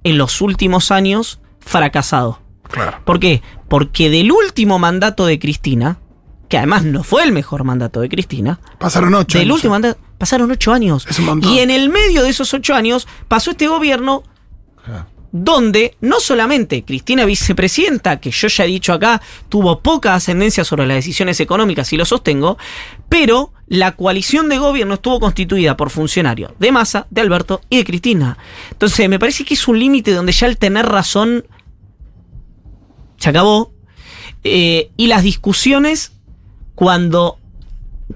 en los últimos años fracasado. Claro. ¿Por qué? Porque del último mandato de Cristina, que además no fue el mejor mandato de Cristina, Pasaron ocho. del años último ya. mandato pasaron ocho años. Es un montón. Y en el medio de esos ocho años pasó este gobierno donde no solamente Cristina vicepresidenta, que yo ya he dicho acá, tuvo poca ascendencia sobre las decisiones económicas y lo sostengo, pero la coalición de gobierno estuvo constituida por funcionarios de Massa, de Alberto y de Cristina. Entonces me parece que es un límite donde ya el tener razón se acabó. Eh, y las discusiones, cuando,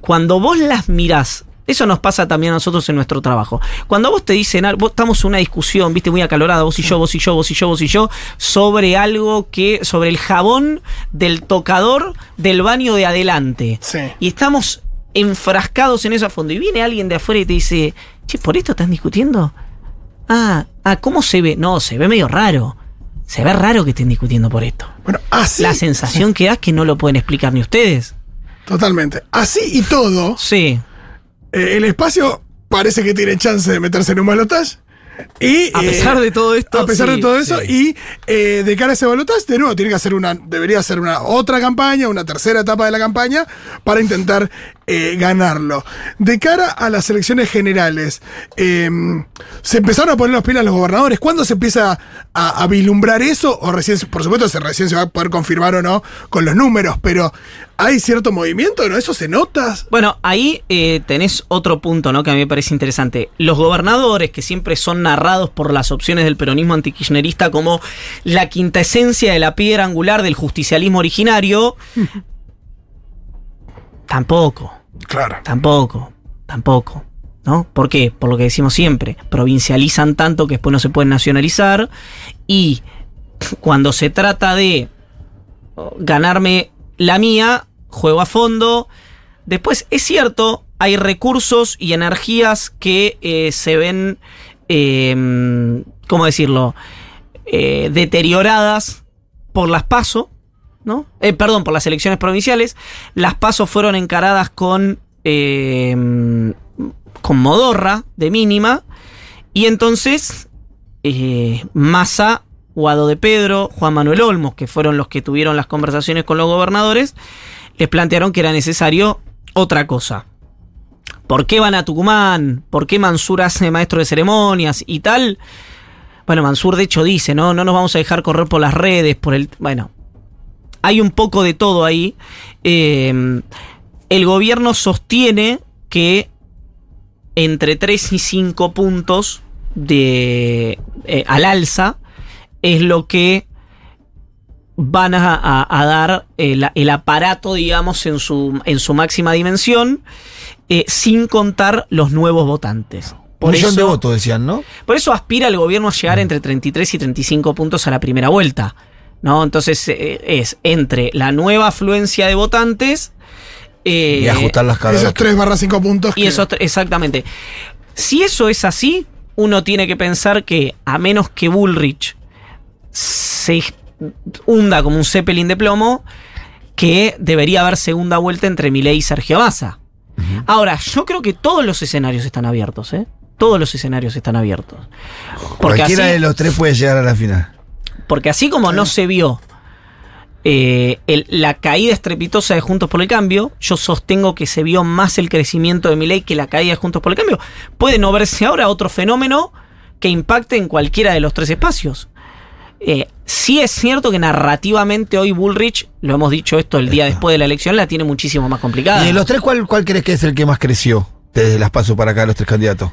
cuando vos las mirás, eso nos pasa también a nosotros en nuestro trabajo. Cuando vos te dicen algo, vos estamos en una discusión, viste, muy acalorada, vos y yo, vos y yo, vos y yo, vos y yo, sobre algo que, sobre el jabón del tocador del baño de adelante. Sí. Y estamos enfrascados en eso a fondo. Y viene alguien de afuera y te dice, che, ¿por esto están discutiendo? Ah, ah, ¿cómo se ve? No, se ve medio raro. Se ve raro que estén discutiendo por esto. Bueno, así. La sensación que da es que no lo pueden explicar ni ustedes. Totalmente. Así y todo, Sí. Eh, el espacio parece que tiene chance de meterse en un balotaje. Y, A eh, pesar de todo esto, A pesar sí, de todo eso, sí. y eh, de cara a ese balotaje, de nuevo, tiene que hacer una, debería hacer una otra campaña, una tercera etapa de la campaña, para intentar eh, ganarlo. De cara a las elecciones generales, eh, ¿se empezaron a poner los pilas los gobernadores? ¿Cuándo se empieza a, a vislumbrar eso? O recién, por supuesto, se, recién se va a poder confirmar o no con los números, pero ¿hay cierto movimiento? ¿No? ¿Eso se nota? Bueno, ahí eh, tenés otro punto, ¿no? Que a mí me parece interesante. Los gobernadores, que siempre son narrados por las opciones del peronismo antikirchnerista como la quinta esencia de la piedra angular del justicialismo originario, tampoco. Claro. Tampoco, tampoco. ¿No? ¿Por qué? Por lo que decimos siempre. Provincializan tanto que después no se pueden nacionalizar. Y cuando se trata de ganarme la mía, juego a fondo. Después, es cierto, hay recursos y energías que eh, se ven, eh, ¿cómo decirlo? eh, deterioradas por las PASO, Eh, perdón, por las elecciones provinciales. Las PASO fueron encaradas con, eh, con modorra de mínima. Y entonces, eh, Massa, Guado de Pedro, Juan Manuel Olmos, que fueron los que tuvieron las conversaciones con los gobernadores, les plantearon que era necesario otra cosa. ¿Por qué van a Tucumán? ¿Por qué Mansur hace maestro de ceremonias y tal? Bueno, Mansur de hecho dice, ¿no? No nos vamos a dejar correr por las redes, por el... Bueno, hay un poco de todo ahí. Eh, el gobierno sostiene que entre 3 y 5 puntos de, eh, al alza es lo que van a, a- a dar el, el aparato, digamos, en su, en su máxima dimensión, eh, sin contar los nuevos votantes. Un millón de votos, decían, ¿no? Por eso aspira el gobierno a llegar entre 33 y 35 puntos a la primera vuelta. ¿No? Entonces eh, es entre la nueva afluencia de votantes eh, y ajustar las cargas. Esos 3 barra 5 puntos. y que- eso, exactamente. Si eso es así, uno tiene que pensar que a menos que Bullrich se hunda como un Zeppelin de plomo, que debería haber segunda vuelta entre Milei y Sergio Massa. Ahora, yo creo que todos los escenarios están abiertos, ¿eh? Todos los escenarios están abiertos. Porque Cualquiera así, de los tres puede llegar a la final. Porque así como no se vio eh, el- la caída estrepitosa de Juntos por el Cambio, yo sostengo que se vio más el crecimiento de Milei que la caída de Juntos por el Cambio. Puede no verse ahora otro fenómeno que impacte en cualquiera de los tres espacios. Eh, sí es cierto que narrativamente hoy Bullrich, lo hemos dicho esto el día después de la elección, la tiene muchísimo más complicada. Y de los tres, ¿cuál, ¿cuál crees que es el que más creció desde las pasos para acá, los tres candidatos?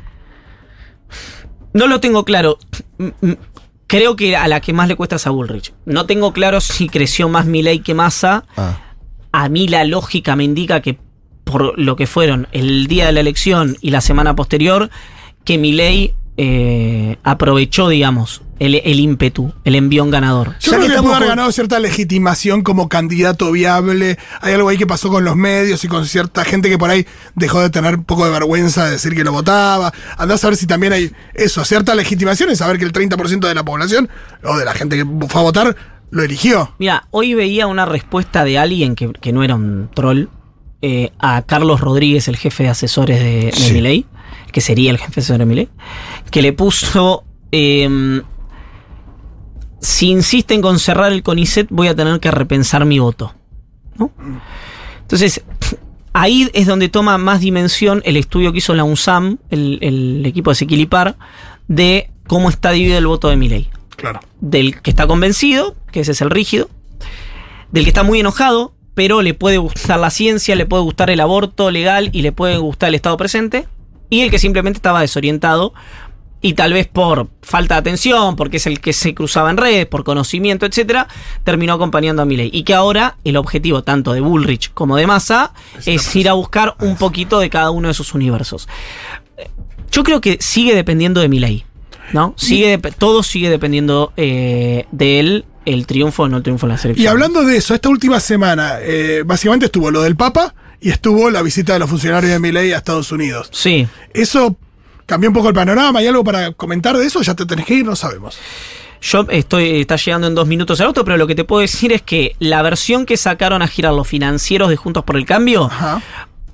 No lo tengo claro. Creo que a la que más le cuesta es a Bullrich. No tengo claro si creció más Milei que Massa. Ah. A mí la lógica me indica que por lo que fueron el día de la elección y la semana posterior, que Milei eh, aprovechó, digamos, el, el ímpetu, el envión ganador. Yo Ya creo que que estamos pudo haber ganado cierta legitimación como candidato viable. Hay algo ahí que pasó con los medios y con cierta gente que por ahí dejó de tener un poco de vergüenza de decir que lo votaba. Andás a ver si también hay eso, cierta legitimación en saber que el 30% de la población o de la gente que fue a votar lo eligió. Mira, hoy veía una respuesta de alguien que, que no era un troll eh, a Carlos Rodríguez, el jefe de asesores de, de Sí. Milei, que sería el jefe de asesores de Milei, que le puso. eh, si insisten con cerrar el CONICET, voy a tener que repensar mi voto. ¿no? Entonces, ahí es donde toma más dimensión el estudio que hizo la UNSAM, el, el equipo de Sequilipar, de cómo está dividido el voto de Milei Claro. del que está convencido, que ese es el rígido, del que está muy enojado, pero le puede gustar la ciencia, le puede gustar el aborto legal y le puede gustar el Estado presente, y el que simplemente estaba desorientado y tal vez por falta de atención, porque es el que se cruzaba en redes, por conocimiento, etcétera, terminó acompañando a Milei. Y que ahora el objetivo tanto de Bullrich como de Massa es ir a buscar un poquito de cada uno de sus universos. Yo creo que sigue dependiendo de Milei. ¿No? Sigue, todo sigue dependiendo eh, de él, el triunfo o no el triunfo en la selección. Y hablando de eso, esta última semana, eh, básicamente estuvo lo del Papa y estuvo la visita de los funcionarios de Milei a Estados Unidos. Sí. Eso cambió un poco el panorama. ¿Hay algo para comentar de eso? Ya te tenés que ir, no sabemos. Yo estoy, está llegando en dos minutos el auto, pero lo que te puedo decir es que la versión que sacaron a girar los financieros de Juntos por el Cambio, Ajá.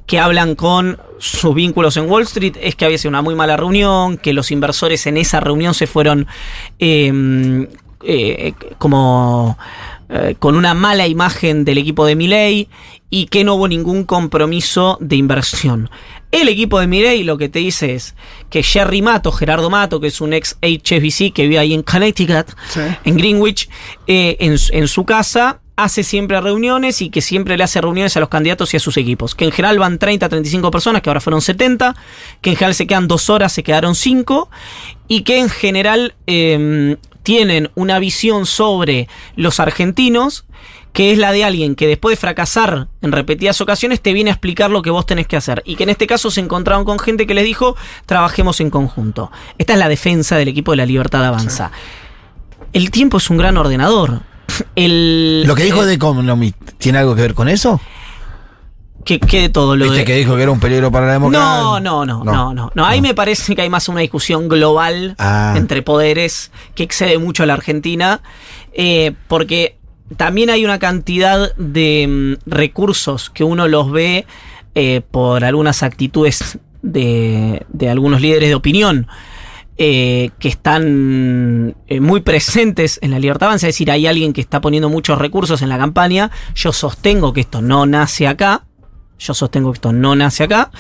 que hablan con sus vínculos en Wall Street, es que había sido una muy mala reunión, que los inversores en esa reunión se fueron eh, eh, como eh, con una mala imagen del equipo de Milley y que no hubo ningún compromiso de inversión. El equipo de Milley lo que te dice es que Jerry Mato, Gerardo Mato, que es un ex HSBC que vive ahí en Connecticut, Sí. en Greenwich, eh, en, su- en su casa, hace siempre reuniones y que siempre le hace reuniones a los candidatos y a sus equipos. Que en general van 30, 35 personas, que ahora fueron 70, que en general se quedan dos horas, se quedaron cinco, y que en general eh, tienen una visión sobre los argentinos que es la de alguien que después de fracasar en repetidas ocasiones te viene a explicar lo que vos tenés que hacer. Y que en este caso se encontraron con gente que les dijo, trabajemos en conjunto. Esta es la defensa del equipo de la libertad avanza. El tiempo es un gran ordenador. El, Lo que dijo eh, de Economy, ¿tiene algo que ver con eso? Que, que de todo lo ¿Viste de. que dijo que era un peligro para la democracia? No, no, no, no, no, no. Ahí me parece que hay más una discusión global Ah. entre poderes que excede mucho a la Argentina, eh, porque también hay una cantidad de mm, recursos que uno los ve eh, por algunas actitudes de, de algunos líderes de opinión. eh, que están eh, muy presentes en la libertad avanza, es decir, hay alguien que está poniendo muchos recursos en la campaña, yo sostengo que esto no nace acá, yo sostengo que esto no nace acá.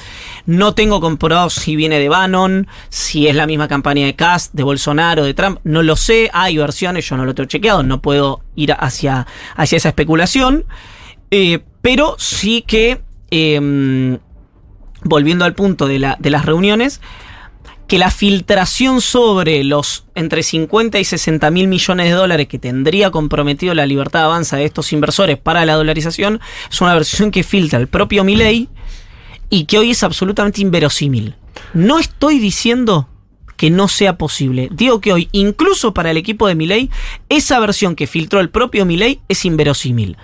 No tengo comprobado si viene de Bannon, si es la misma campaña de Cast, de Bolsonaro, de Trump. No lo sé. Hay versiones, yo no lo tengo chequeado. No puedo ir hacia, hacia esa especulación. Eh, pero sí que, eh, volviendo al punto de, la, de las reuniones, que la filtración sobre los entre 50 y 60 mil millones de dólares que tendría comprometido la libertad de avanza de estos inversores para la dolarización es una versión que filtra el propio Milei y que hoy es absolutamente inverosímil. No estoy diciendo que no sea posible. Digo que hoy, incluso para el equipo de Milei, esa versión que filtró el propio Milei es inverosímil.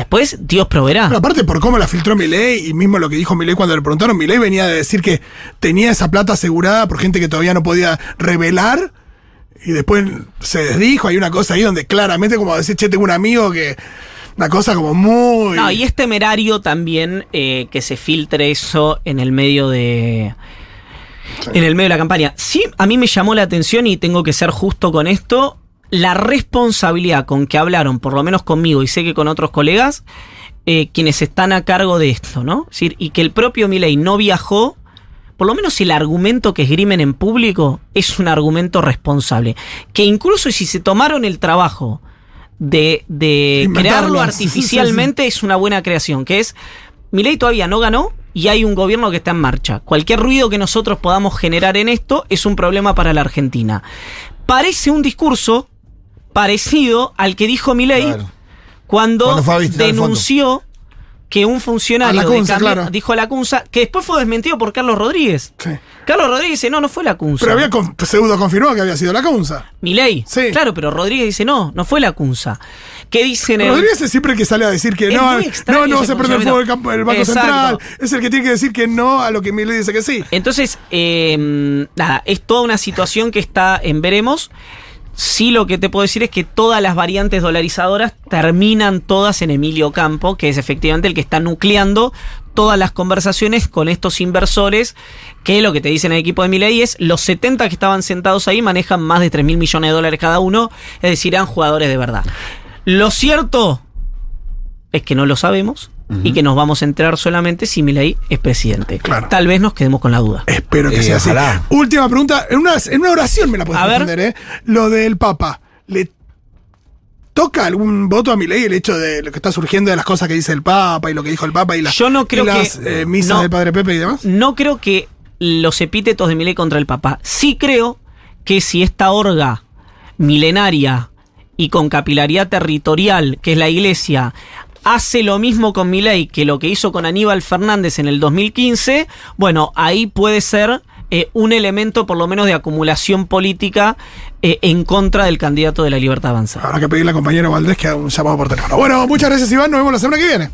Después, Dios proveerá. Pero aparte por cómo la filtró Milei y mismo lo que dijo Milei cuando le preguntaron, Milei venía de decir que tenía esa plata asegurada por gente que todavía no podía revelar y después se desdijo, hay una cosa ahí donde claramente como decir, che, tengo un amigo que... Una cosa como muy... No, y es temerario también eh, que se filtre eso en el medio de. En el medio de la campaña. Sí, a mí me llamó la atención y tengo que ser justo con esto. La responsabilidad con que hablaron, por lo menos conmigo y sé que con otros colegas, eh, quienes están a cargo de esto, ¿no? Es decir, y que el propio Milei no viajó. Por lo menos el argumento que esgrimen en público es un argumento responsable. Que incluso si se tomaron el trabajo de, crearlo artificialmente es una buena creación, que es, Milei todavía no ganó y hay un gobierno que está en marcha. Cualquier ruido que nosotros podamos generar en esto es un problema para la Argentina. Parece un discurso parecido al que dijo Milei Claro. cuando, denunció que un funcionario A de Cambi- claro. dijo a la Cunza, que después fue desmentido por Carlos Rodríguez. Sí. Carlos Rodríguez dice, no, no fue la Cunza. Pero había con- pseudo confirmado que había sido la Cunza. Milei. Sí. Claro, pero Rodríguez dice, no, no fue la Cunza. ¿Qué dicen el- Rodríguez es siempre el que sale a decir que Es no, no, no se prende el fuego el, campo- el Banco Exacto. Central. Es el que tiene que decir que no a lo que Milei dice que sí. Entonces, eh, nada, es toda una situación que está en veremos. Sí, lo que te puedo decir es que todas las variantes dolarizadoras terminan todas en Emilio Campo, que es efectivamente el que está nucleando todas las conversaciones con estos inversores, que lo que te dicen el equipo de Milei es los 70 que estaban sentados ahí manejan más de 3 mil millones de dólares cada uno, es decir, eran jugadores de verdad. Lo cierto es que no lo sabemos y que nos vamos a enterar solamente si Milei es presidente. Claro. Tal vez nos quedemos con la duda. Espero que Eh, sea así. Última pregunta. En una, en una oración me la puedes A ver. responder, ¿eh? Lo del Papa. ¿Le toca algún voto a mi ley el hecho de lo que está surgiendo de las cosas que dice el Papa y lo que dijo el Papa y, la- Yo no creo y las que- eh, misas no. del Padre Pepe y demás? No creo que los epítetos de Milei contra el Papa. Sí creo que si esta orga milenaria y con capilaridad territorial, que es la iglesia, hace lo mismo con Milei que lo que hizo con Aníbal Fernández en el 2015, bueno, ahí puede ser eh, un elemento por lo menos de acumulación política eh, en contra del candidato de la libertad avanzada. Habrá que pedirle al compañero Valdés que haga un llamado por teléfono. Bueno, muchas gracias, Iván. Nos vemos la semana que viene.